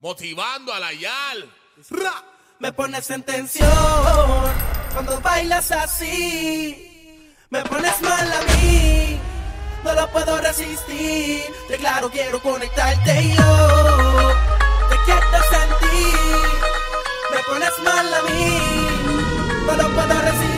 motivando a la YAL. Me pones en tensión cuando bailas así. Me pones mal a mí, no lo puedo resistir. Te claro, quiero conectarte yo. Te quiero sentir. Me pones mal a mí, no lo puedo resistir.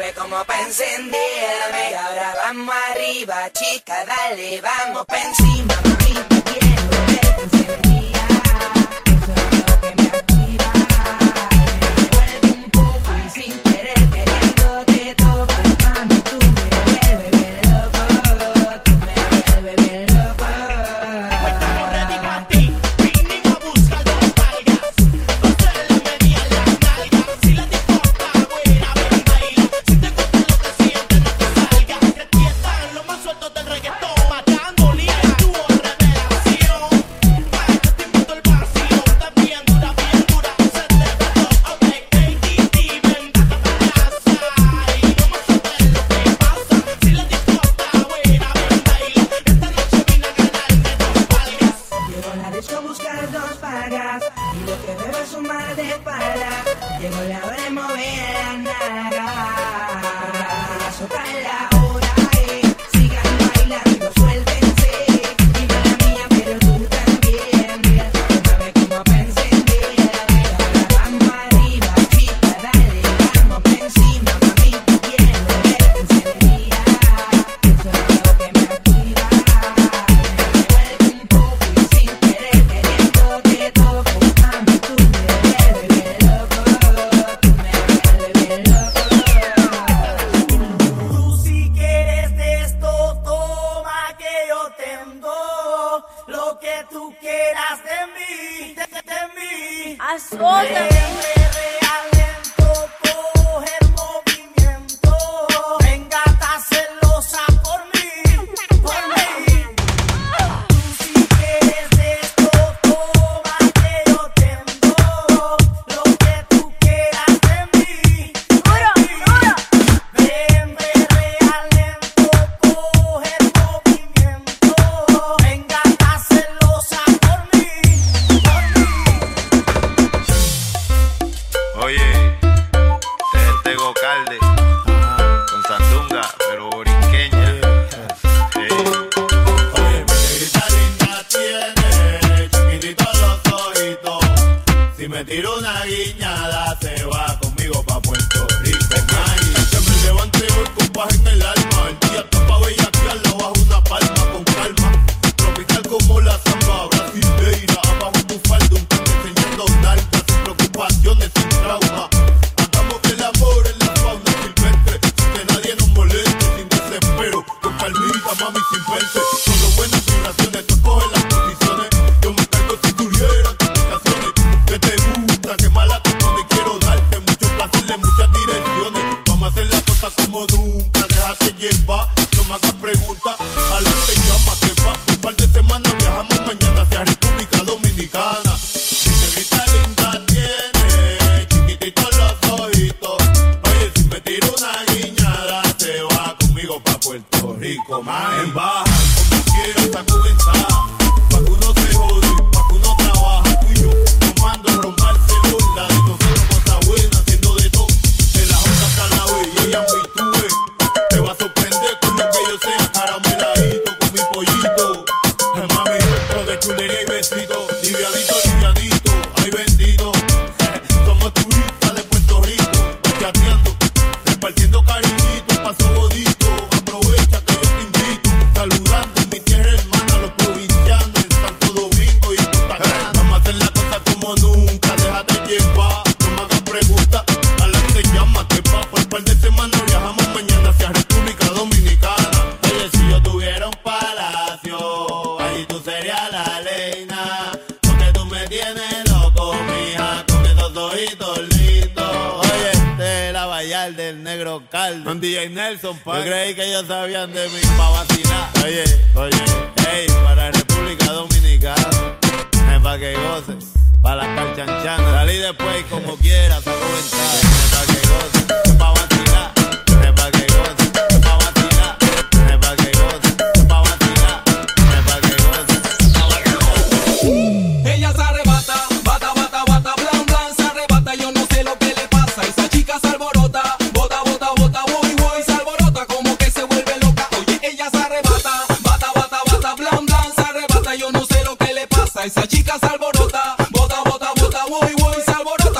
sabe cómo pa' encenderme. Ahora vamos arriba, chica, dale, vamos pa' encima. sin fuente, solo buenas vibraciones. Vallarde, el negro Caldo. Con DJ Nelson, pa. Yo creí que ellos sabían de mí pa' vacilar. Oye, oye, hey, para República Dominicana. Es pa' que goce, pa' las calchanchanas. Salí después como quiera, saco ventaja.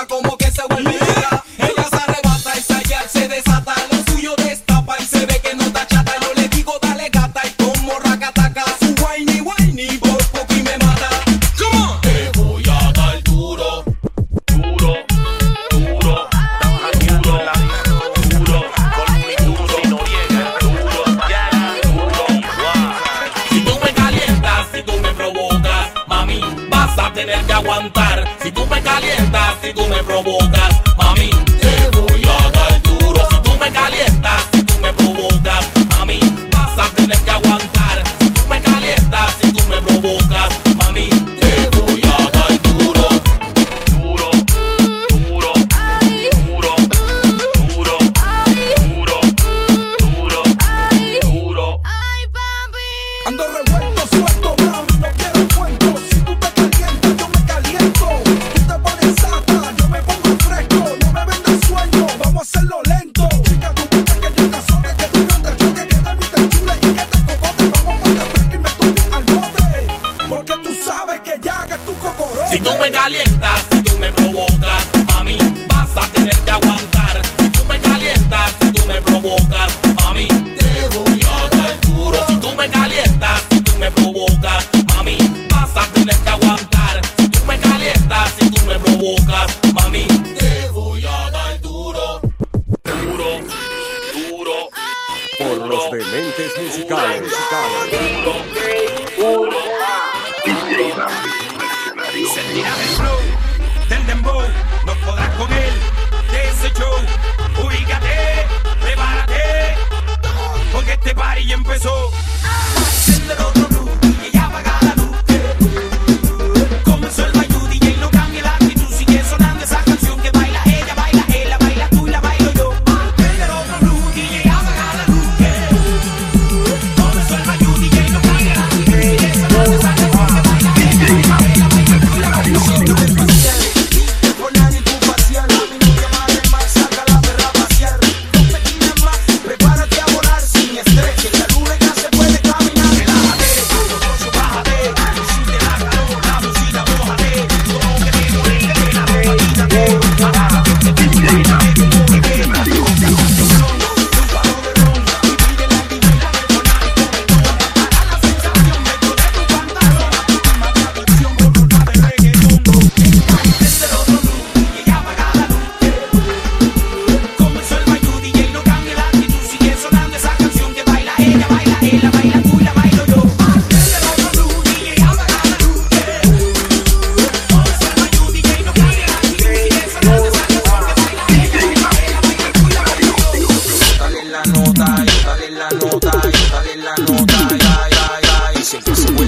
como que se vuelve Si tú me calientas, si tú me provocas.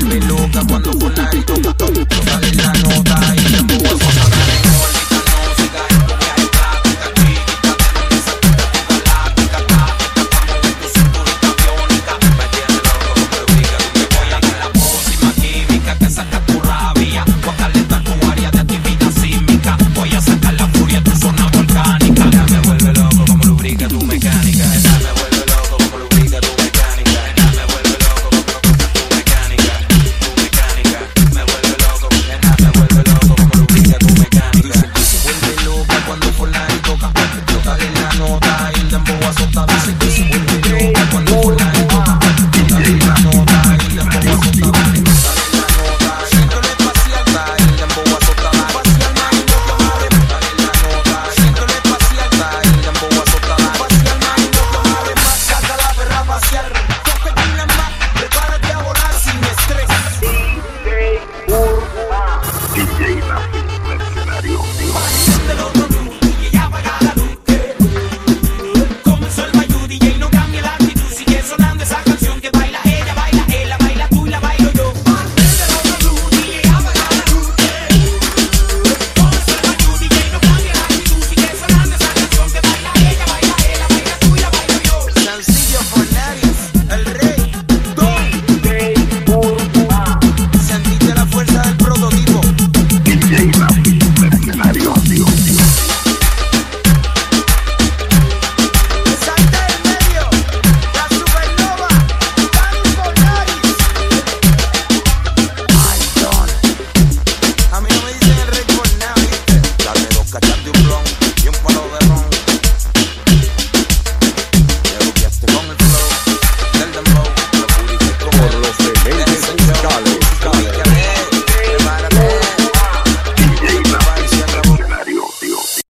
vuelve loca cuando por la toca. Sale la nota